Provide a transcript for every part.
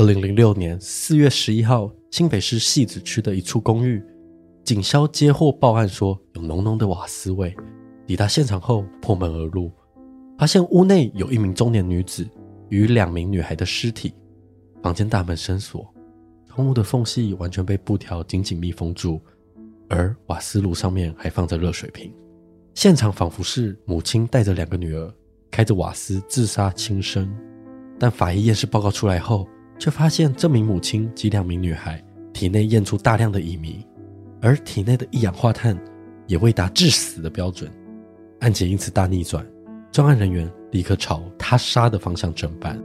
二零零六年四月十一号，新北市汐止区的一处公寓，警消接获报案说有浓浓的瓦斯味。抵达现场后，破门而入，发现屋内有一名中年女子与两名女孩的尸体，房间大门深锁，窗户的缝隙完全被布条紧紧密封住，而瓦斯炉上面还放着热水瓶。现场仿佛是母亲带着两个女儿开着瓦斯自杀轻生，但法医验尸报告出来后，却发现这名母亲及两名女孩体内验出大量的乙醚，而体内的一氧化碳也未达致死的标准，案件因此大逆转，专案人员立刻朝他杀的方向侦办。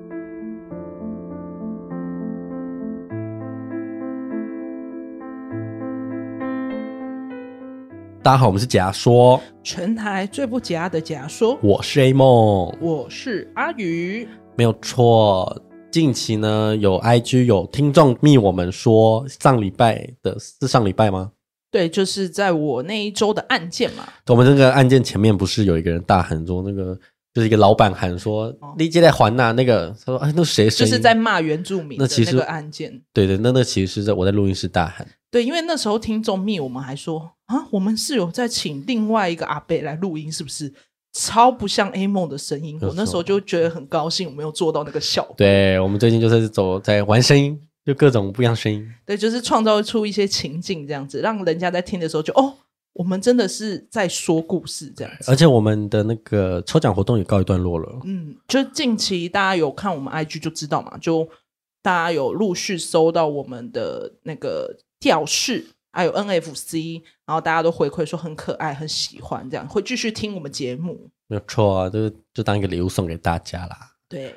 大家好，我们是假说，全台最不假的假说，我是 A 梦，我是阿宇，没有错。近期呢，有 IG 有听众密我们说，上礼拜的是上礼拜吗？对，就是在我那一周的案件嘛。我们这个案件前面不是有一个人大喊说，那个就是一个老板喊说，你接在还呐？那个他说，哎，那谁？就是在骂原住民。那其实那个案件，对对，那那其实是在我在录音室大喊。对，因为那时候听众密我们还说啊，我们是有在请另外一个阿伯来录音，是不是？超不像 A 梦的声音，我那时候就觉得很高兴，我没有做到那个效果。对，我们最近就是走在玩声音，就各种不一样声音。对，就是创造出一些情境，这样子让人家在听的时候就哦，我们真的是在说故事这样子。而且我们的那个抽奖活动也告一段落了。嗯，就近期大家有看我们 IG 就知道嘛，就大家有陆续收到我们的那个吊饰。还有 NFC，然后大家都回馈说很可爱，很喜欢，这样会继续听我们节目。没有错啊，就就当一个礼物送给大家啦。对，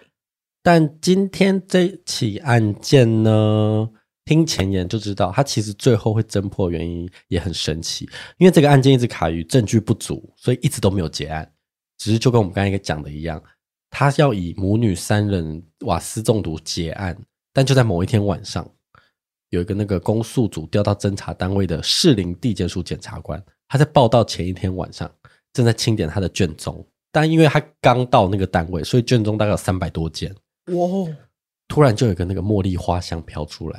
但今天这起案件呢，听前言就知道，它其实最后会侦破原因也很神奇，因为这个案件一直卡于证据不足，所以一直都没有结案。只是就跟我们刚才讲的一样，他要以母女三人瓦斯中毒结案，但就在某一天晚上。有一个那个公诉组调到侦查单位的士林地检署检察官，他在报到前一天晚上正在清点他的卷宗，但因为他刚到那个单位，所以卷宗大概有三百多件。哇！突然就有一个那个茉莉花香飘出来，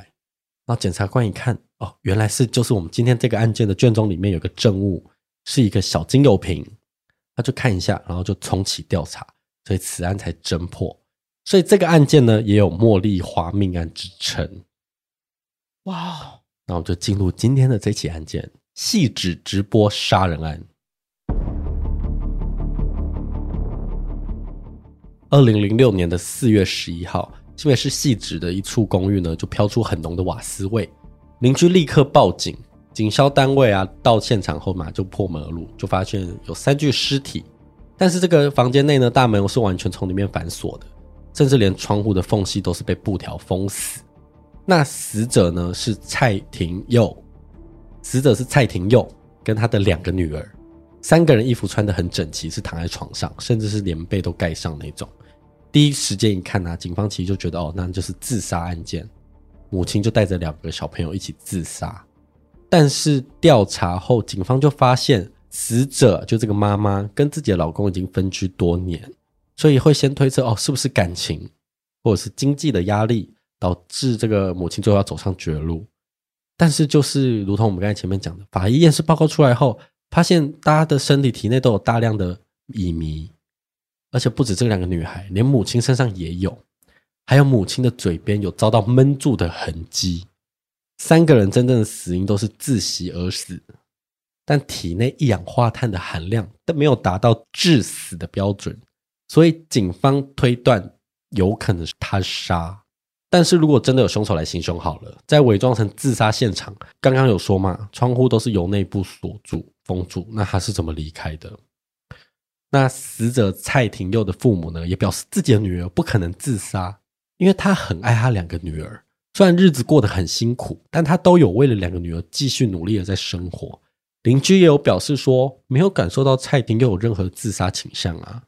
然后检察官一看，哦，原来是就是我们今天这个案件的卷宗里面有个证物，是一个小精油瓶，他就看一下，然后就重启调查，所以此案才侦破。所以这个案件呢，也有茉莉花命案之称。哇哦！那我们就进入今天的这起案件——汐止直播杀人案。二零零六年的四月十一号，新北市汐止的一处公寓呢，就飘出很浓的瓦斯味，邻居立刻报警，警消单位啊到现场后嘛，就破门而入，就发现有三具尸体，但是这个房间内呢，大门是完全从里面反锁的，甚至连窗户的缝隙都是被布条封死。那死者呢是蔡廷佑，死者是蔡廷佑跟他的两个女儿，三个人衣服穿得很整齐，是躺在床上，甚至是连被都盖上那种。第一时间一看呢、啊，警方其实就觉得哦，那就是自杀案件，母亲就带着两个小朋友一起自杀。但是调查后，警方就发现死者就这个妈妈跟自己的老公已经分居多年，所以会先推测哦，是不是感情或者是经济的压力。导致这个母亲最后要走上绝路，但是就是如同我们刚才前面讲的，法医验尸报告出来后，发现大家的身体体内都有大量的乙醚，而且不止这两个女孩，连母亲身上也有，还有母亲的嘴边有遭到闷住的痕迹。三个人真正的死因都是窒息而死，但体内一氧化碳的含量都没有达到致死的标准，所以警方推断有可能是他杀。但是如果真的有凶手来行凶好了，在伪装成自杀现场，刚刚有说嘛，窗户都是由内部锁住封住，那他是怎么离开的？那死者蔡廷佑的父母呢，也表示自己的女儿不可能自杀，因为他很爱他两个女儿，虽然日子过得很辛苦，但他都有为了两个女儿继续努力的在生活。邻居也有表示说，没有感受到蔡廷佑有任何自杀倾向啊。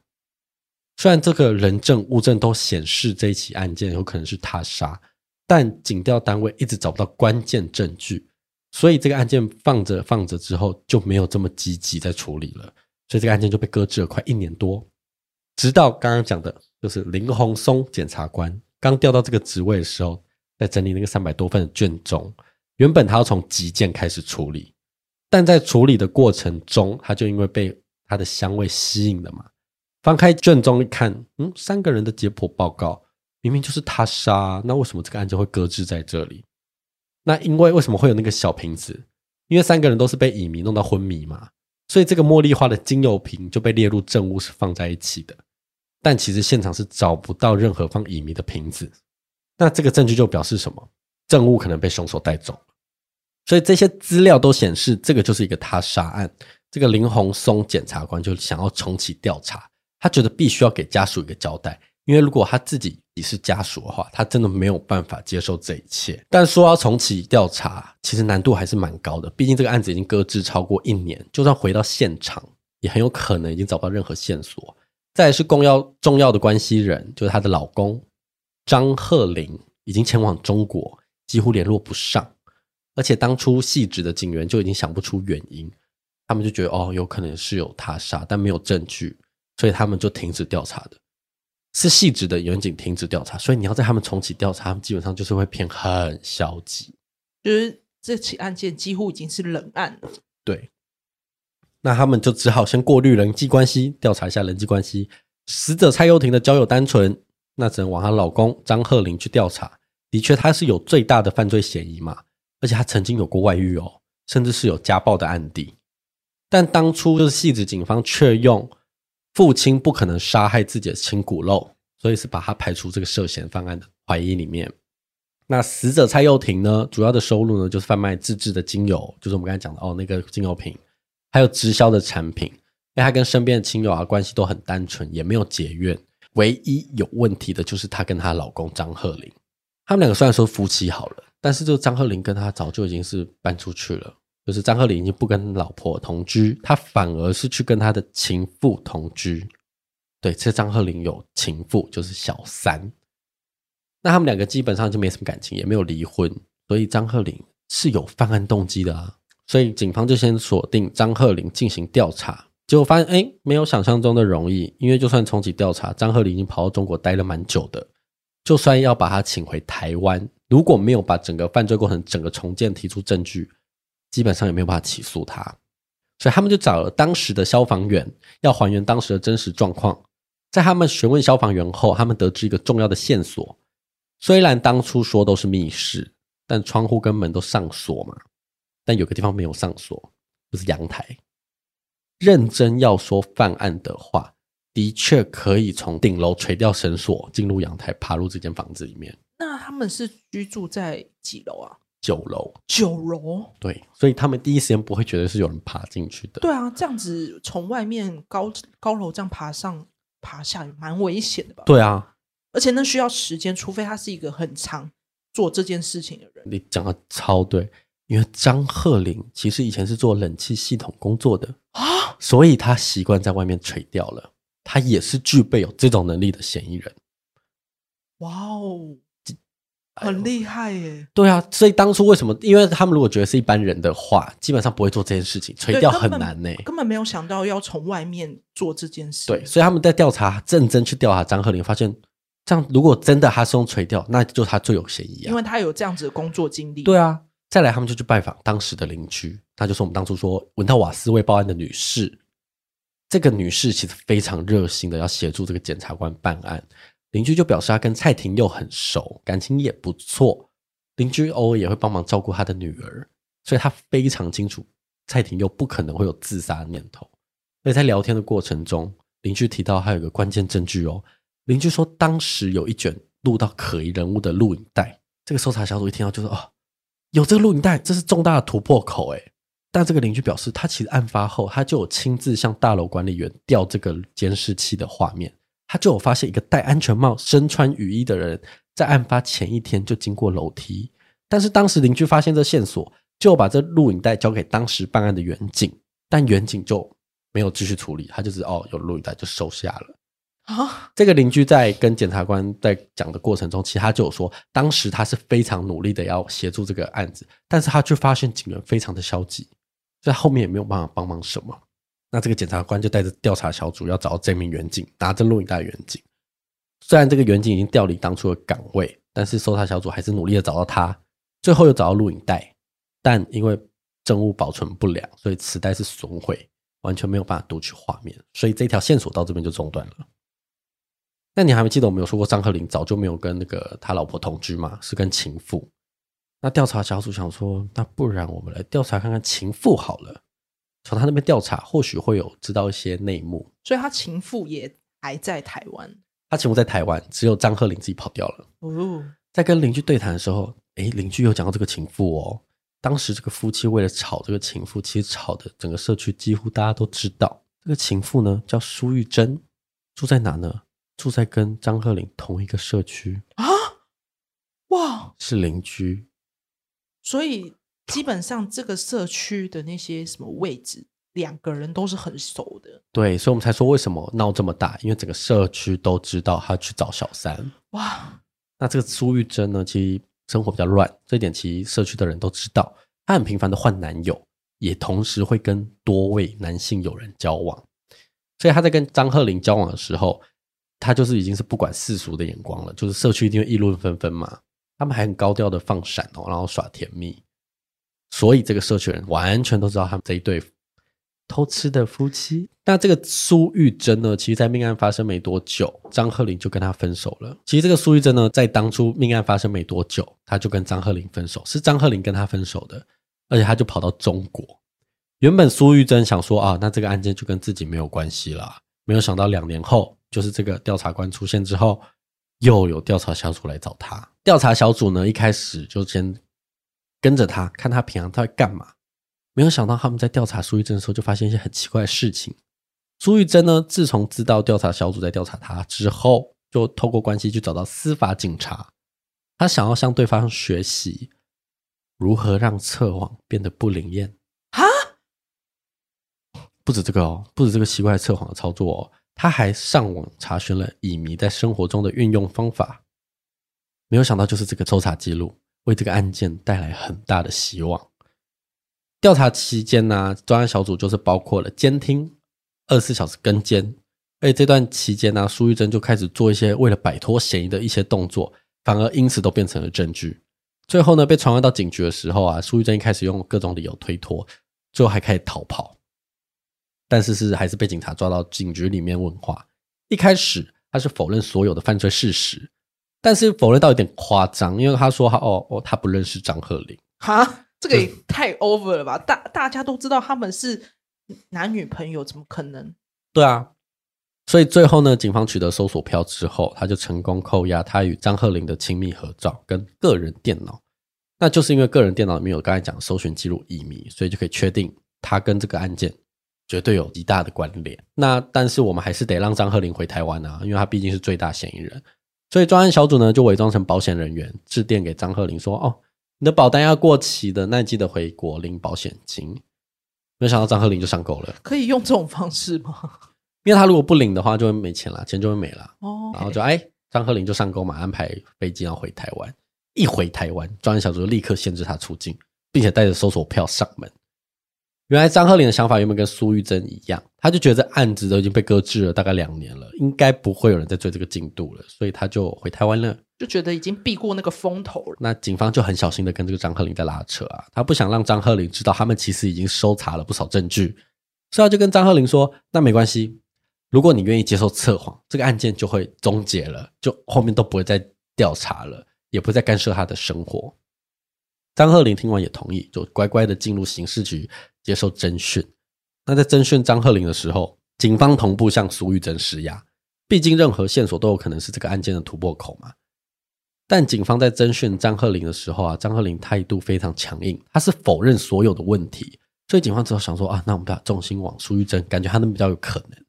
虽然这个人证物证都显示这一起案件有可能是他杀，但警调单位一直找不到关键证据，所以这个案件放着放着之后就没有这么积极在处理了，所以这个案件就被搁置了快一年多，直到刚刚讲的，就是林鸿松检察官刚调到这个职位的时候，在整理那个三百多份的卷宗。原本他要从急件开始处理，但在处理的过程中，他就因为被他的香味吸引了嘛。翻开卷宗一看，嗯，三个人的解剖报告明明就是他杀，那为什么这个案子会搁置在这里？那因为为什么会有那个小瓶子？因为三个人都是被乙醚弄到昏迷嘛，所以这个茉莉花的精油瓶就被列入证物是放在一起的。但其实现场是找不到任何放乙醚的瓶子。那这个证据就表示什么？证物可能被凶手带走。所以这些资料都显示，这个就是一个他杀案。这个林鸿松检察官就想要重启调查，他觉得必须要给家属一个交代。因为如果他自己也是家属的话，他真的没有办法接受这一切。但说要重启调查，其实难度还是蛮高的。毕竟这个案子已经搁置超过一年，就算回到现场，也很有可能已经找不到任何线索。再来是公要重要的关系人，就是她的老公张鹤龄，已经前往中国，几乎联络不上。而且当初细致的警员就已经想不出原因，他们就觉得哦，有可能是有他杀，但没有证据，所以他们就停止调查的。是细致的远景停止调查，所以你要在他们重启调查，他们基本上就是会偏很消极，就是这起案件几乎已经是冷案了。对，那他们就只好先过滤人际关系，调查一下人际关系。死者蔡又廷的交友单纯，那只能往她老公张鹤龄去调查。的确，他是有最大的犯罪嫌疑嘛，而且他曾经有过外遇哦，甚至是有家暴的案底。但当初就是细致警方却用。父亲不可能杀害自己的亲骨肉，所以是把他排除这个涉嫌犯案的怀疑里面。那死者蔡又廷呢，主要的收入呢就是贩卖自制的精油，就是我们刚才讲的哦，那个精油瓶，还有直销的产品。因为他跟身边的亲友啊关系都很单纯，也没有结怨。唯一有问题的就是他跟她老公张鹤龄，他们两个虽然说夫妻好了，但是就张鹤龄跟他早就已经是搬出去了。就是张鹤龄已经不跟老婆同居，他反而是去跟他的情妇同居。对，这张鹤龄有情妇，就是小三。那他们两个基本上就没什么感情，也没有离婚，所以张鹤龄是有犯案动机的啊。所以警方就先锁定张鹤龄进行调查，结果发现，哎，没有想象中的容易。因为就算重启调查，张鹤龄已经跑到中国待了蛮久的，就算要把他请回台湾，如果没有把整个犯罪过程整个重建，提出证据。基本上也没有办法起诉他，所以他们就找了当时的消防员，要还原当时的真实状况。在他们询问消防员后，他们得知一个重要的线索：虽然当初说都是密室，但窗户跟门都上锁嘛，但有个地方没有上锁，就是阳台。认真要说犯案的话，的确可以从顶楼垂吊绳索进入阳台，爬入这间房子里面。那他们是居住在几楼啊？九楼，九楼，对，所以他们第一时间不会觉得是有人爬进去的。对啊，这样子从外面高高楼这样爬上爬下，蛮危险的吧？对啊，而且那需要时间，除非他是一个很长做这件事情的人。你讲的超对，因为张鹤林其实以前是做冷气系统工作的啊，所以他习惯在外面垂钓了，他也是具备有这种能力的嫌疑人。哇哦！很厉害耶！对啊，所以当初为什么？因为他们如果觉得是一般人的话，基本上不会做这件事情，垂钓很难呢。根本没有想到要从外面做这件事。对，所以他们在调查，认真去调查张鹤龄，发现这样如果真的他是用垂钓，那就他最有嫌疑啊，因为他有这样子的工作经历。对啊，再来他们就去拜访当时的邻居，那就是我们当初说闻到瓦斯味报案的女士。这个女士其实非常热心的要协助这个检察官办案。邻居就表示他跟蔡廷佑很熟，感情也不错。邻居偶尔也会帮忙照顾他的女儿，所以他非常清楚蔡廷佑不可能会有自杀念头。所以在聊天的过程中，邻居提到还有一个关键证据哦。邻居说当时有一卷录到可疑人物的录影带。这个搜查小组一听到就说：“哦，有这个录影带，这是重大的突破口。”诶，但这个邻居表示，他其实案发后他就有亲自向大楼管理员调这个监视器的画面。他就有发现一个戴安全帽、身穿雨衣的人，在案发前一天就经过楼梯。但是当时邻居发现这线索，就把这录影带交给当时办案的员警，但员警就没有继续处理，他就是哦，有录影带就收下了。啊，这个邻居在跟检察官在讲的过程中，其实他就有说，当时他是非常努力的要协助这个案子，但是他却发现警员非常的消极，在后面也没有办法帮忙什么。那这个检察官就带着调查小组要找到这名员警，拿着录影带的员警。虽然这个员警已经调离当初的岗位，但是搜查小组还是努力的找到他，最后又找到录影带，但因为证物保存不良，所以磁带是损毁，完全没有办法读取画面，所以这条线索到这边就中断了。那你还没记得我们有说过张鹤龄早就没有跟那个他老婆同居吗？是跟情妇。那调查小组想说，那不然我们来调查看看情妇好了，从他那边调查，或许会有知道一些内幕。所以他情妇也还在台湾。他情妇在台湾，只有张鹤龄自己跑掉了。哦，在跟邻居对谈的时候，诶，邻居有讲到这个情妇哦。当时这个夫妻为了吵这个情妇，其实吵的整个社区几乎大家都知道。这个情妇呢叫苏玉珍，住在哪呢？住在跟张鹤龄同一个社区啊！哇，是邻居。所以基本上这个社区的那些什么位置。两个人都是很熟的，对，所以我们才说为什么闹这么大，因为整个社区都知道他去找小三。哇，那这个苏玉珍呢，其实生活比较乱，这一点其实社区的人都知道。她很频繁的换男友，也同时会跟多位男性友人交往。所以她在跟张鹤龄交往的时候，她就是已经是不管世俗的眼光了，就是社区一定会议论纷纷嘛。他们还很高调的放闪哦，然后耍甜蜜，所以这个社区人完全都知道他们这一对。偷吃的夫妻，那这个苏玉珍呢？其实，在命案发生没多久，张鹤龄就跟他分手了。其实，这个苏玉珍呢，在当初命案发生没多久，他就跟张鹤龄分手，是张鹤龄跟他分手的，而且他就跑到中国。原本苏玉珍想说啊，那这个案件就跟自己没有关系了。没有想到两年后，就是这个调查官出现之后，又有调查小组来找他。调查小组呢，一开始就先跟着他，看他平常他在干嘛。没有想到他们在调查苏玉珍的时候，就发现一些很奇怪的事情。苏玉珍呢，自从知道调查小组在调查他之后，就透过关系去找到司法警察，他想要向对方学习如何让测谎变得不灵验。哈？不止这个哦，不止这个奇怪的测谎的操作哦，他还上网查询了乙醚在生活中的运用方法。没有想到，就是这个抽查记录为这个案件带来很大的希望。调查期间呢，专案小组就是包括了监听、二十四小时跟监，而且这段期间呢，苏玉珍就开始做一些为了摆脱嫌疑的一些动作，反而因此都变成了证据。最后呢，被传唤到警局的时候啊，苏玉珍一开始用各种理由推脱，最后还开始逃跑，但是是还是被警察抓到警局里面问话。一开始他是否认所有的犯罪事实，但是否认到有点夸张，因为他说他哦哦，他不认识张鹤龄。哈。这个也太 over 了吧！大大家都知道他们是男女朋友，怎么可能？对啊，所以最后呢，警方取得搜索票之后，他就成功扣押他与张鹤龄的亲密合照跟个人电脑。那就是因为个人电脑里面有刚才讲搜寻记录乙醚，所以就可以确定他跟这个案件绝对有极大的关联。那但是我们还是得让张鹤龄回台湾啊，因为他毕竟是最大嫌疑人。所以专案小组呢，就伪装成保险人员，致电给张鹤龄说：“哦。”你的保单要过期的，那你记得回国领保险金。没想到张鹤龄就上钩了，可以用这种方式吗？因为他如果不领的话，就会没钱了，钱就会没了。哦，然后就哎，张鹤龄就上钩嘛，安排飞机要回台湾。一回台湾，专案小组就立刻限制他出境，并且带着搜索票上门。原来张鹤龄的想法原本跟苏玉珍一样，他就觉得这案子都已经被搁置了大概两年了，应该不会有人在追这个进度了，所以他就回台湾了。就觉得已经避过那个风头了。那警方就很小心的跟这个张鹤龄在拉扯啊，他不想让张鹤龄知道他们其实已经搜查了不少证据，所以他就跟张鹤龄说：“那没关系，如果你愿意接受测谎，这个案件就会终结了，就后面都不会再调查了，也不会再干涉他的生活。”张鹤龄听完也同意，就乖乖的进入刑事局接受侦讯。那在侦讯张鹤龄的时候，警方同步向苏玉珍施压，毕竟任何线索都有可能是这个案件的突破口嘛。但警方在侦讯张鹤龄的时候啊，张鹤龄态度非常强硬，他是否认所有的问题，所以警方只好想说啊，那我们把重心往苏玉珍，感觉他那比较有可能。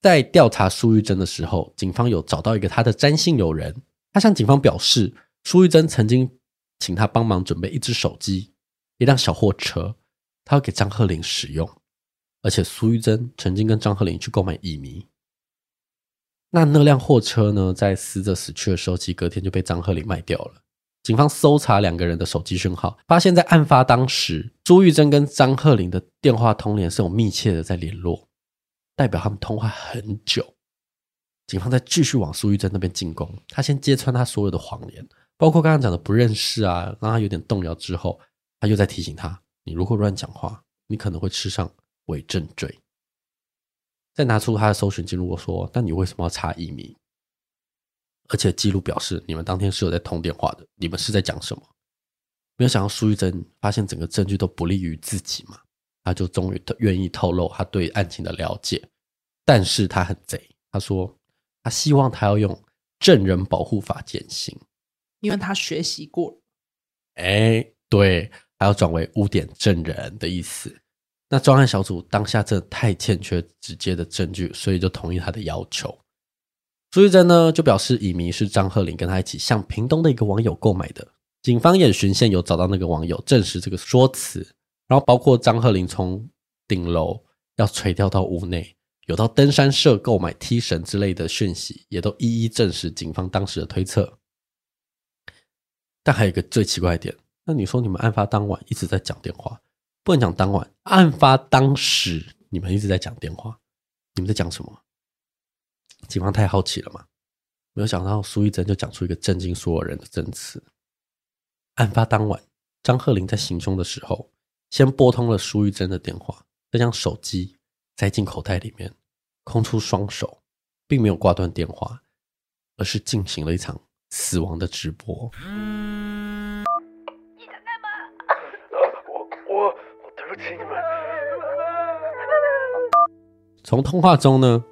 在调查苏玉珍的时候，警方有找到一个他的詹姓友人，他向警方表示，苏玉珍曾经请他帮忙准备一只手机、一辆小货车，他要给张鹤龄使用，而且苏玉珍曾经跟张鹤龄去购买乙醚。那那辆货车呢，在死者死去的时候，其隔天就被张鹤龄卖掉了。警方搜查两个人的手机讯号，发现，在案发当时，朱玉珍跟张鹤龄的电话通联是有密切的在联络，代表他们通话很久。警方在继续往苏玉珍那边进攻。他先揭穿他所有的谎言，包括刚刚讲的不认识啊，让他有点动摇之后，他又在提醒他：你如果乱讲话，你可能会吃上伪证罪。再拿出他的搜寻记录，我说：那你为什么要查乙醚？而且记录表示你们当天是有在通电话的，你们是在讲什么？没有想到苏玉珍发现整个证据都不利于自己嘛，他就终于愿意透露他对案情的了解，但是他很贼，他说他希望他要用证人保护法减刑，因为他学习过。哎，对，还要转为污点证人的意思。那专案小组当下真的太欠缺直接的证据，所以就同意他的要求。苏玉珍呢，就表示乙醚是张鹤龄跟他一起向屏东的一个网友购买的。警方也循线有找到那个网友，证实这个说辞。然后包括张鹤龄从顶楼要垂钓到屋内，有到登山社购买梯绳之类的讯息，也都一一证实警方当时的推测。但还有一个最奇怪的点，那你说你们案发当晚一直在讲电话，不能讲当晚，案发当时你们一直在讲电话，你们在讲什么？警方太好奇了嘛？没有想到苏玉珍就讲出一个震惊所有人的证词。案发当晚，张鹤龄在行凶的时候，先拨通了苏玉珍的电话，再将手机塞进口袋里面，空出双手，并没有挂断电话，而是进行了一场死亡的直播。我我对不起你们。从通话中呢，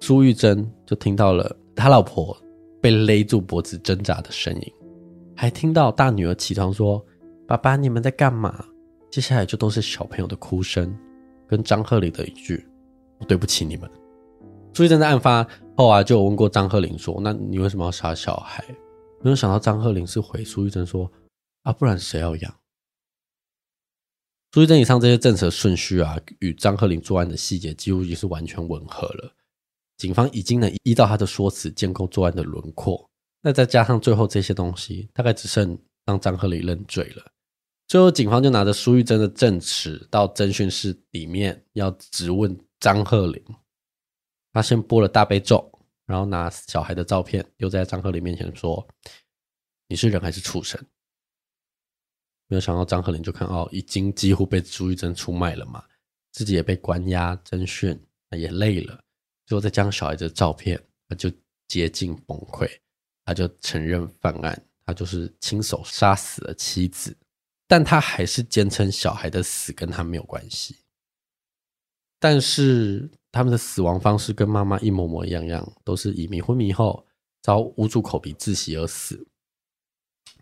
苏玉珍就听到了他老婆被勒住脖子挣扎的声音。还听到大女儿起床说：“爸爸，你们在干嘛？”接下来就都是小朋友的哭声，跟张鹤龄的一句：“我对不起你们。”苏玉珍在案发后啊，就有问过张鹤龄说：“那你为什么要杀小孩？”没有想到张鹤龄是回苏玉珍说：“啊，不然谁要养？”苏玉珍以上这些证词的顺序啊，与张鹤龄作案的细节几乎已是完全吻合了。警方已经能依照他的说辞建构作案的轮廓。那再加上最后这些东西，大概只剩让张鹤龄认罪了。最后，警方就拿着苏玉珍的证词到侦讯室里面要质问张鹤龄。他先播了大悲咒，然后拿小孩的照片丢在张鹤龄面前说：“你是人还是畜生？”没有想到张鹤龄就看哦，已经几乎被朱玉珍出卖了嘛，自己也被关押侦讯，也累了，最后再将小孩子的照片，他就接近崩溃。他就承认犯案，他就是亲手杀死了妻子，但他还是坚称小孩的死跟他没有关系。但是他们的死亡方式跟妈妈一模模一样样，都是以迷昏迷后遭捂住口鼻窒息而死，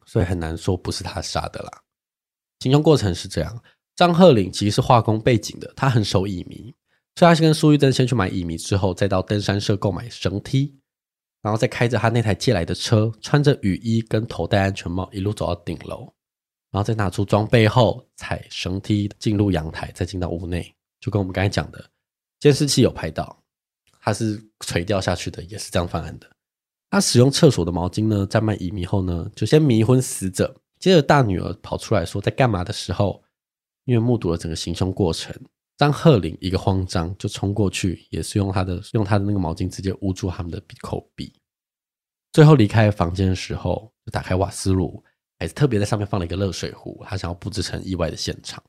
所以很难说不是他杀的啦。行凶过程是这样：张鹤岭其实是化工背景的，他很熟乙醚，所以他是跟苏玉珍先去买乙醚，之后再到登山社购买绳梯。然后再开着他那台借来的车，穿着雨衣跟头戴安全帽，一路走到顶楼，然后再拿出装备后踩绳梯进入阳台，再进到屋内，就跟我们刚才讲的监视器有拍到，他是垂吊下去的，也是这样犯案的。他使用厕所的毛巾呢，在卖乙醚后呢，就先迷昏死者，接着大女儿跑出来说在干嘛的时候，因为目睹了整个行凶过程。张鹤龄一个慌张就冲过去，也是用他的用他的那个毛巾直接捂住他们的口鼻。最后离开房间的时候，就打开瓦斯炉，还是特别在上面放了一个热水壶，他想要布置成意外的现场。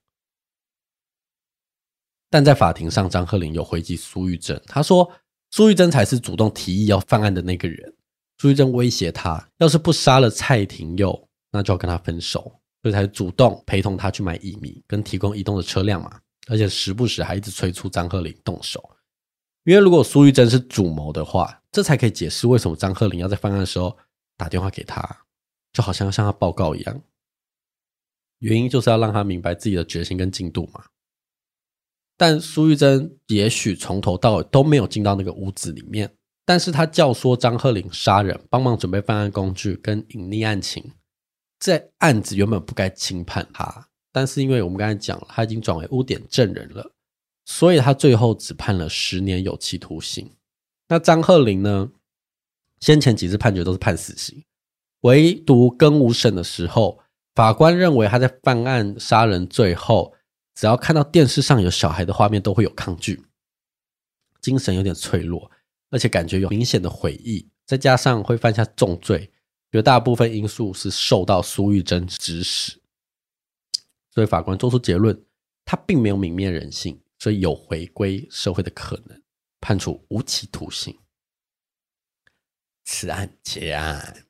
但在法庭上，张鹤龄有回击苏玉珍，他说苏玉珍才是主动提议要犯案的那个人。苏玉珍威胁他，要是不杀了蔡廷佑，那就要跟他分手，所以才主动陪同他去买乙醚，跟提供移动的车辆嘛。而且时不时还一直催促张鹤林动手，因为如果苏玉珍是主谋的话，这才可以解释为什么张鹤林要在犯案的时候打电话给他，就好像要向他报告一样。原因就是要让他明白自己的决心跟进度嘛。但苏玉珍也许从头到尾都没有进到那个屋子里面，但是他教唆张鹤林杀人，帮忙准备犯案工具跟隐匿案情，这案子原本不该轻判他。但是因为我们刚才讲了，他已经转为污点证人了，所以他最后只判了十年有期徒刑。那张鹤龄呢？先前几次判决都是判死刑，唯独更五审的时候，法官认为他在犯案杀人罪后，只要看到电视上有小孩的画面，都会有抗拒，精神有点脆弱，而且感觉有明显的悔意，再加上会犯下重罪，绝大部分因素是受到苏玉珍指使，所以法官做出结论，他并没有泯灭人性，所以有回归社会的可能，判处无期徒刑。此案结案。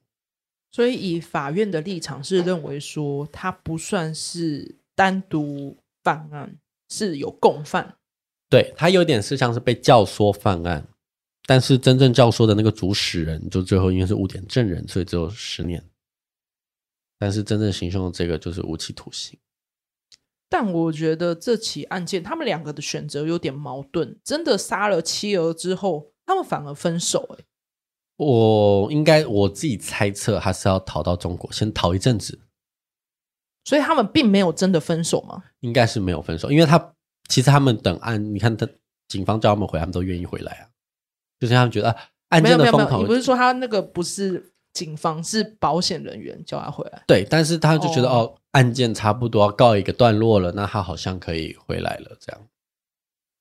所以以法院的立场是认为说，他不算是单独犯案，是有共犯。对，他有点是像是被教唆犯案。但是真正教唆的那个主使人，就最后因为是污点证人，所以只有十年。但是真正行凶的这个就是无期徒刑。但我觉得这起案件，他们两个的选择有点矛盾。真的杀了妻儿之后，他们反而分手、欸。我应该我自己猜测，他是要逃到中国，先逃一阵子。所以他们并没有真的分手吗？应该是没有分手，因为他其实他们等案，你看他警方叫他们回，他们都愿意回来啊。就是他们觉得案件的风头，你不是说他那个不是警方，是保险人员叫他回来？对，但是他就觉得哦，哦，案件差不多要告一个段落了，那他好像可以回来了，这样。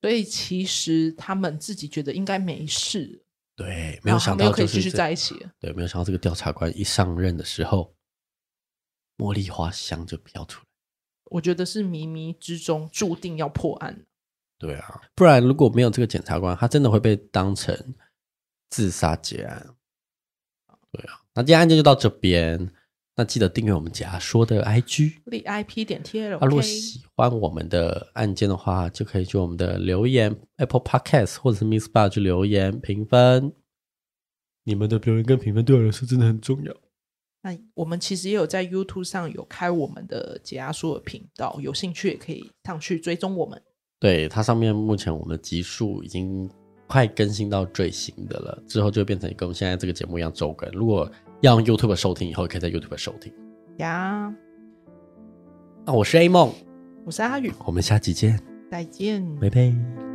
所以其实他们自己觉得应该没事。对，没有想到就是可以继续在一起。对，没有想到这个调查官一上任的时候，茉莉花香就飘出来。我觉得是冥冥之中注定要破案。对啊，不然如果没有这个检察官，他真的会被当成自杀结案。对啊，那今天案件就到这边。那记得订阅我们解说的 I G V I P 点 TL。啊，如果喜欢我们的案件的话，就可以去我们的留言 Apple Podcast 或者是 Miss Bar 去留言评分。你们的留言跟评分对我来说真的很重要。那我们其实也有在 YouTube 上有开我们的解压说的频道，有兴趣也可以上去追踪我们。对，它上面目前我们的集数已经快更新到最新的了，之后就会变成跟我们现在这个节目一样周更。如果要用 YouTube 收听，以后也可以在 YouTube 收听。呀，那我是 A 梦，我是阿宇，我们下期见，再见，拜拜。